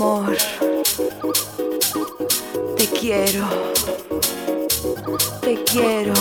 Amor. Te quiero. Te quiero.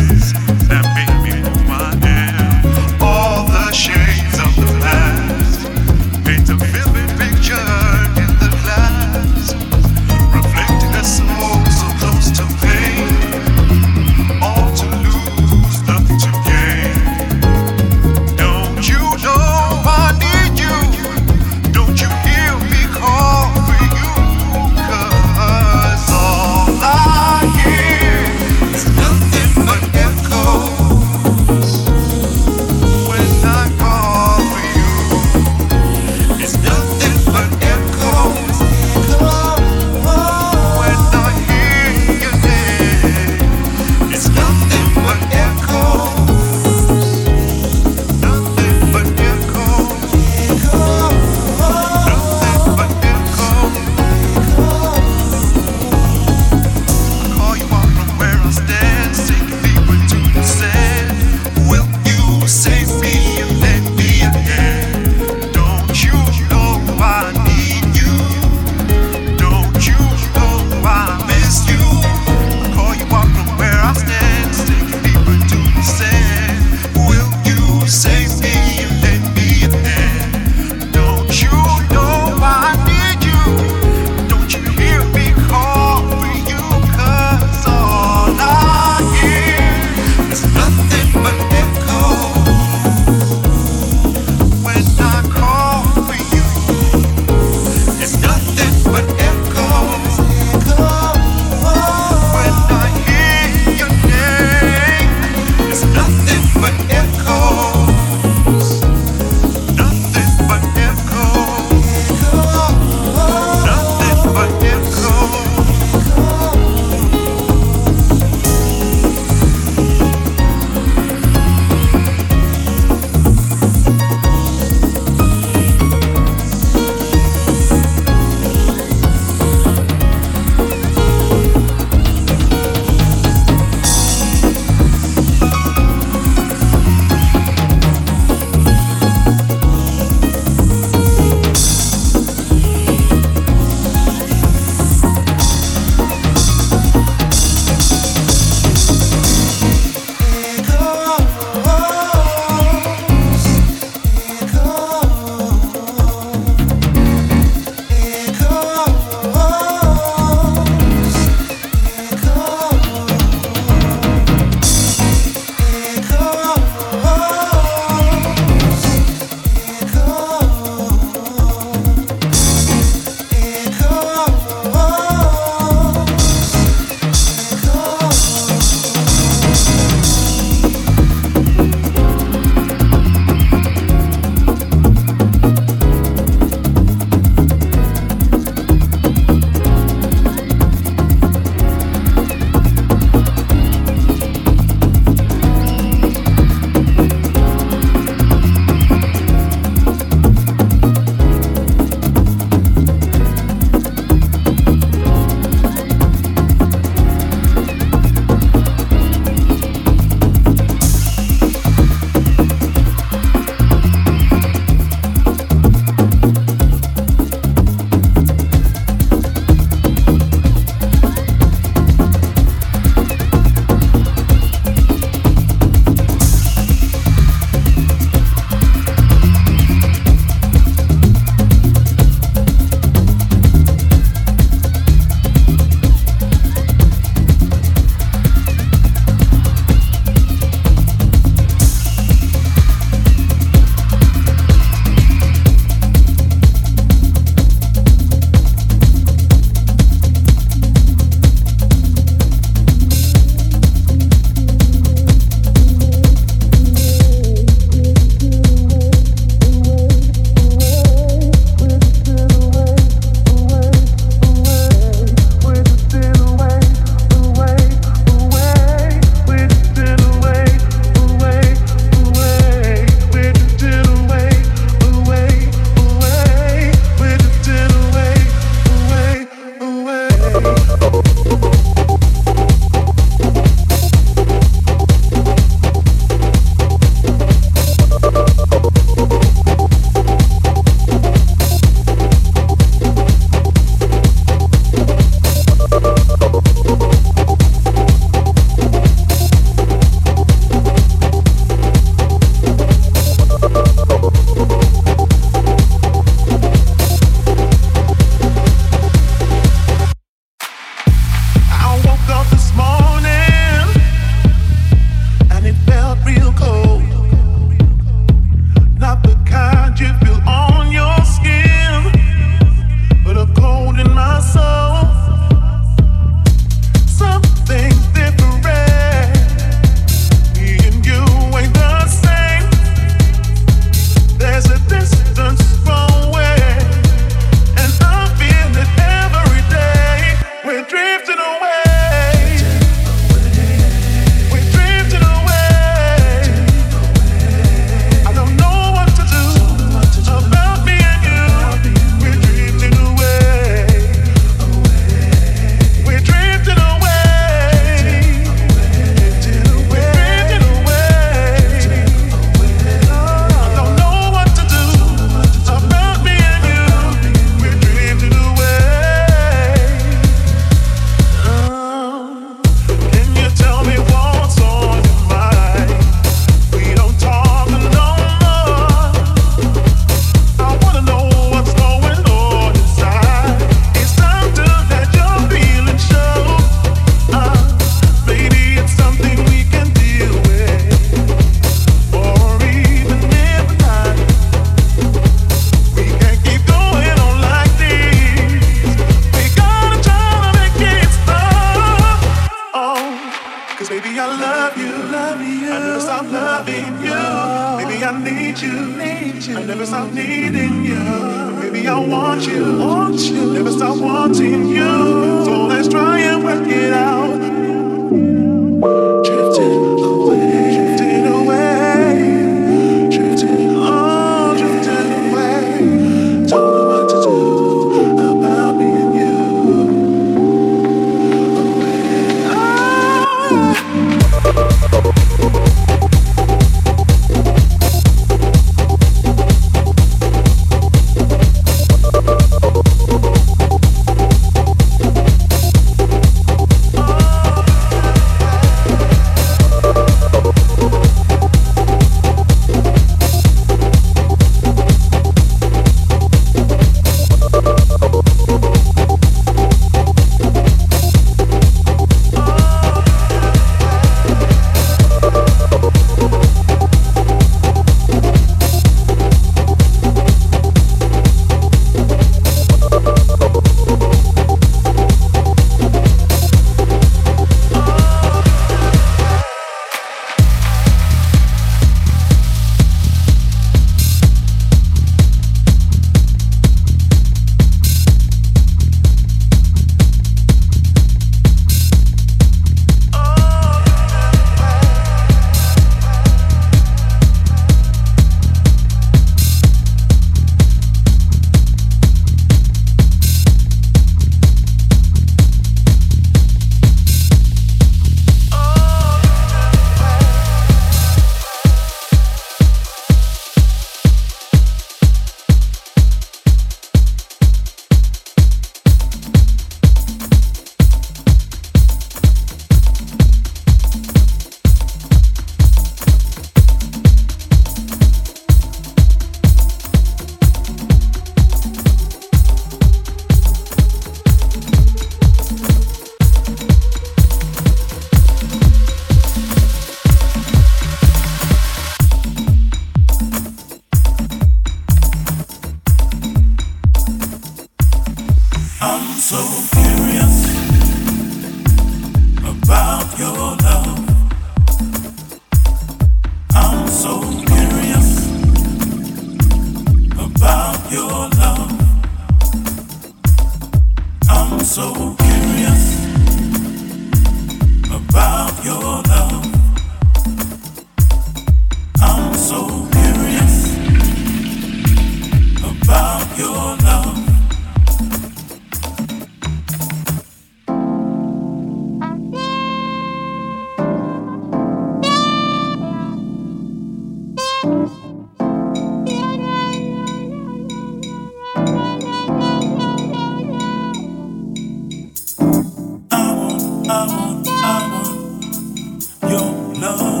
No.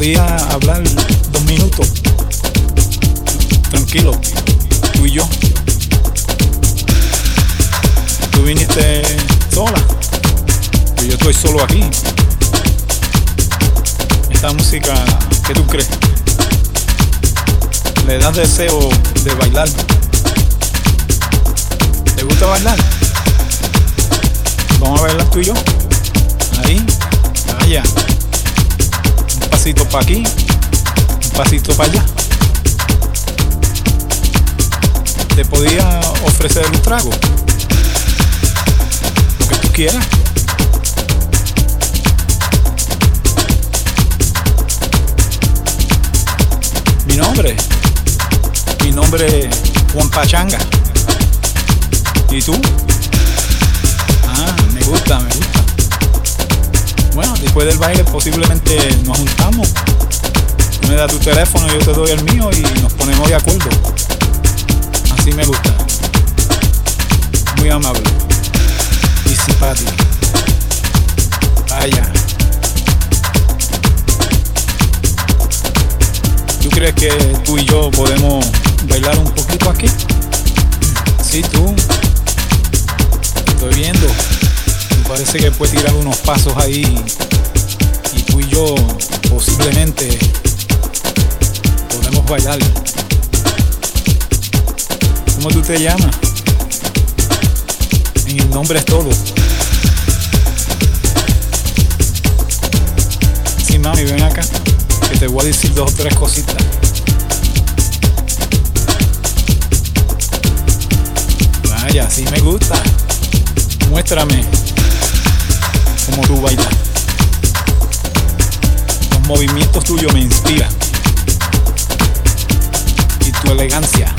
Podía hablar dos minutos. Tranquilo. Tú y yo. Tú viniste sola. Y yo estoy solo aquí. Esta música, ¿qué tú crees? me das deseo de bailar. ¿Te gusta bailar? Vamos a bailar tú y yo. Ahí, allá. Pasito para aquí, un pasito para allá. Te podía ofrecer un trago. Lo que tú quieras. Mi nombre mi nombre es Juan Pachanga. ¿Y tú? Ah, me gusta, me gusta. Bueno, después del baile posiblemente nos juntamos. Me das tu teléfono, yo te doy el mío y nos ponemos de acuerdo. Así me gusta. Muy amable. Y simpático. Vaya. ¿Tú crees que tú y yo podemos bailar un poquito aquí? Sí, tú. Estoy viendo. Parece que fue tirar unos pasos ahí y tú y yo posiblemente podemos bailar. ¿Cómo tú te llamas? En el nombre es todo. Sí, mami, ven acá, que te voy a decir dos o tres cositas. Vaya, sí me gusta. Muéstrame cómo tú bailas. Los movimientos tuyos me inspiran. Y tu elegancia.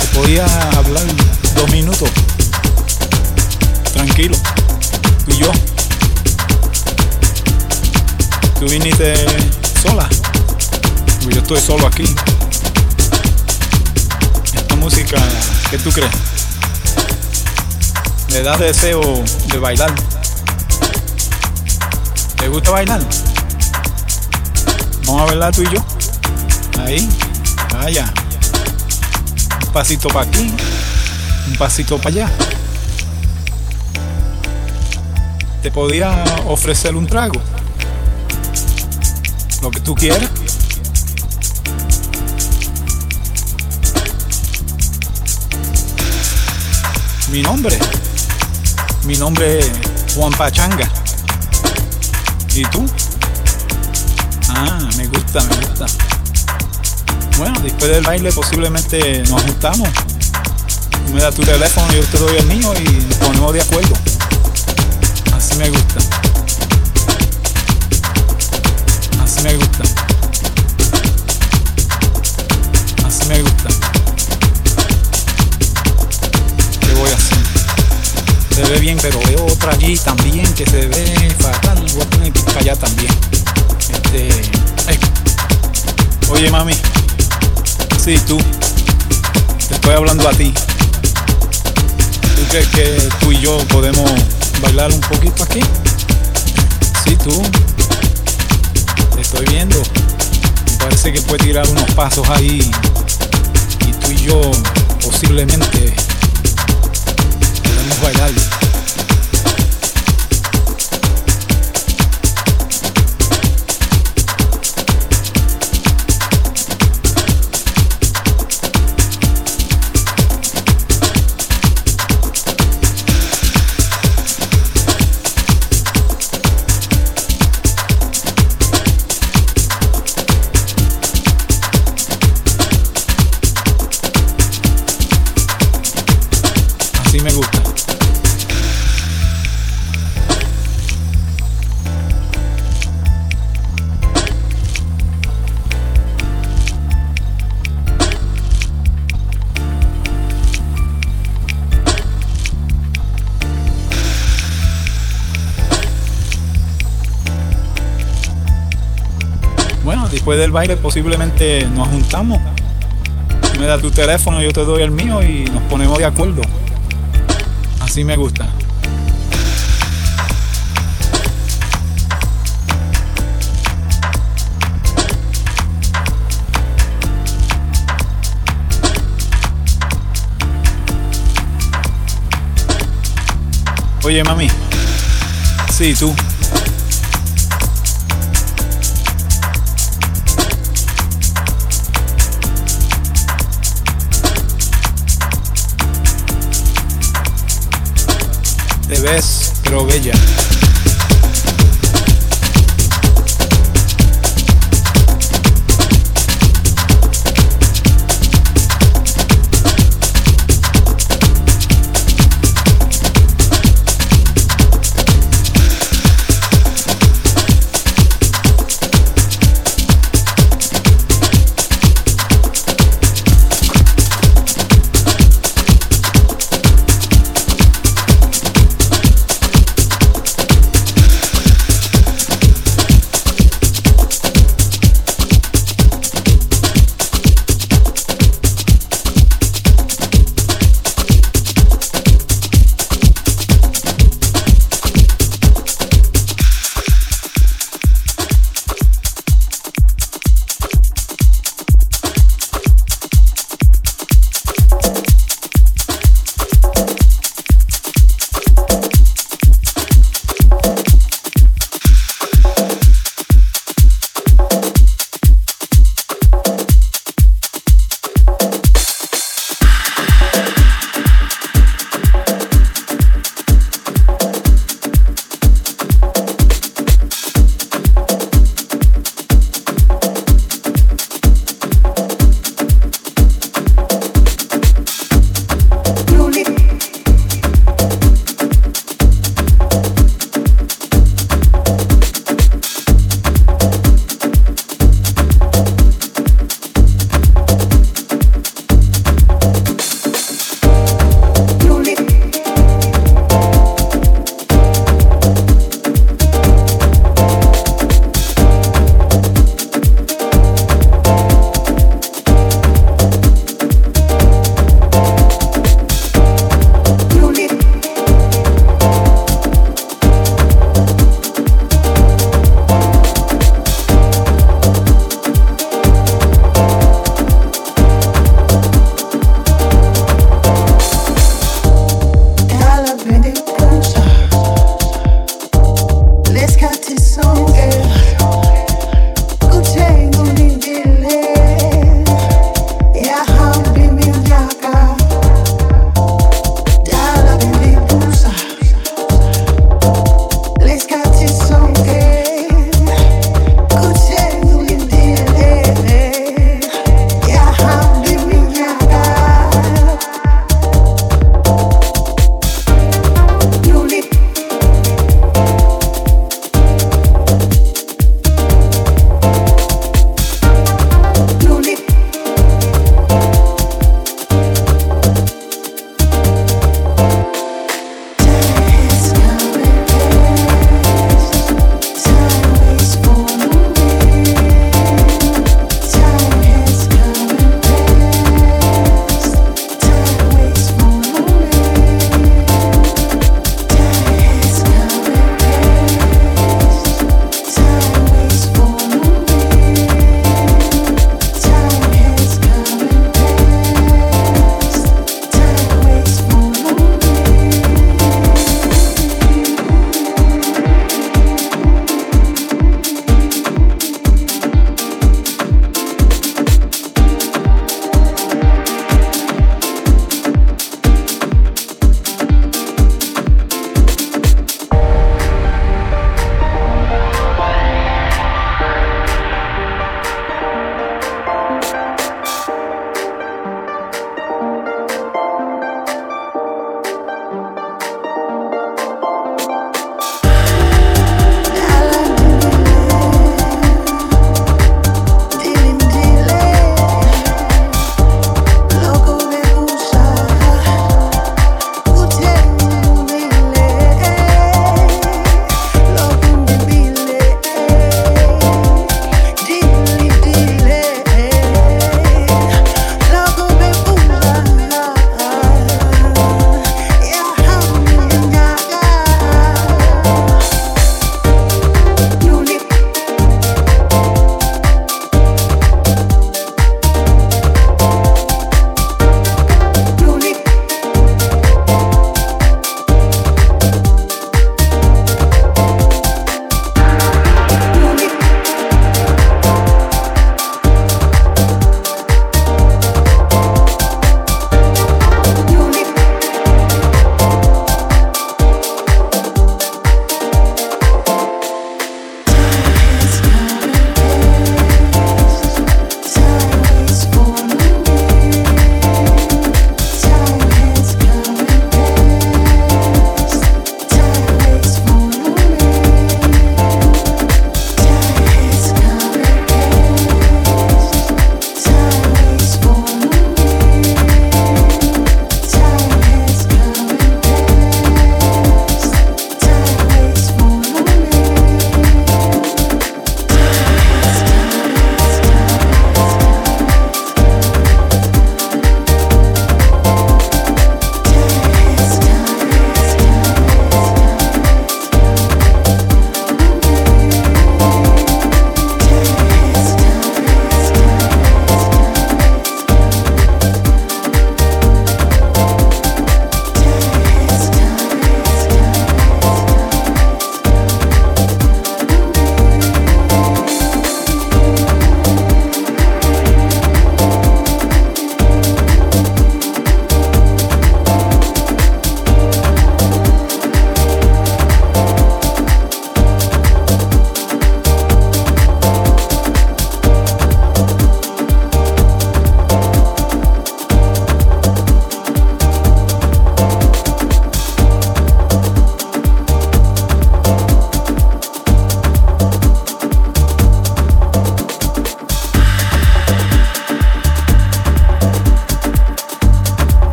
Te podía hablar dos minutos. Tranquilo. Tú y yo. Tú viniste sola. Yo estoy solo aquí. Esta música, ¿qué tú crees? Me da deseo de bailar. ¿Te gusta bailar? Vamos a bailar tú y yo. Ahí, vaya. Un pasito para aquí, un pasito para allá. Te podía ofrecer un trago. Lo que tú quieras. Mi nombre. Mi nombre es Juan Pachanga. ¿Y tú? Ah, me gusta, me gusta. Bueno, después del baile posiblemente nos juntamos. Me das tu teléfono, yo te doy el mío y nos ponemos de acuerdo. Así me gusta. Se ve bien, pero veo otra allí también que se ve fatal. Voy a tener que ir allá también. Este. Oye, mami. Sí, tú. Te estoy hablando a ti. ¿Tú crees que tú y yo podemos bailar un poquito aquí? Sí, tú. Te estoy viendo. Me parece que puedes tirar unos pasos ahí. Y tú y yo posiblemente podemos bailar. Así después del baile posiblemente nos juntamos. Tú me das tu teléfono, yo te doy el mío y nos ponemos de acuerdo. Así me gusta. Oye, mami. Sí, tú. Ves, pero bella.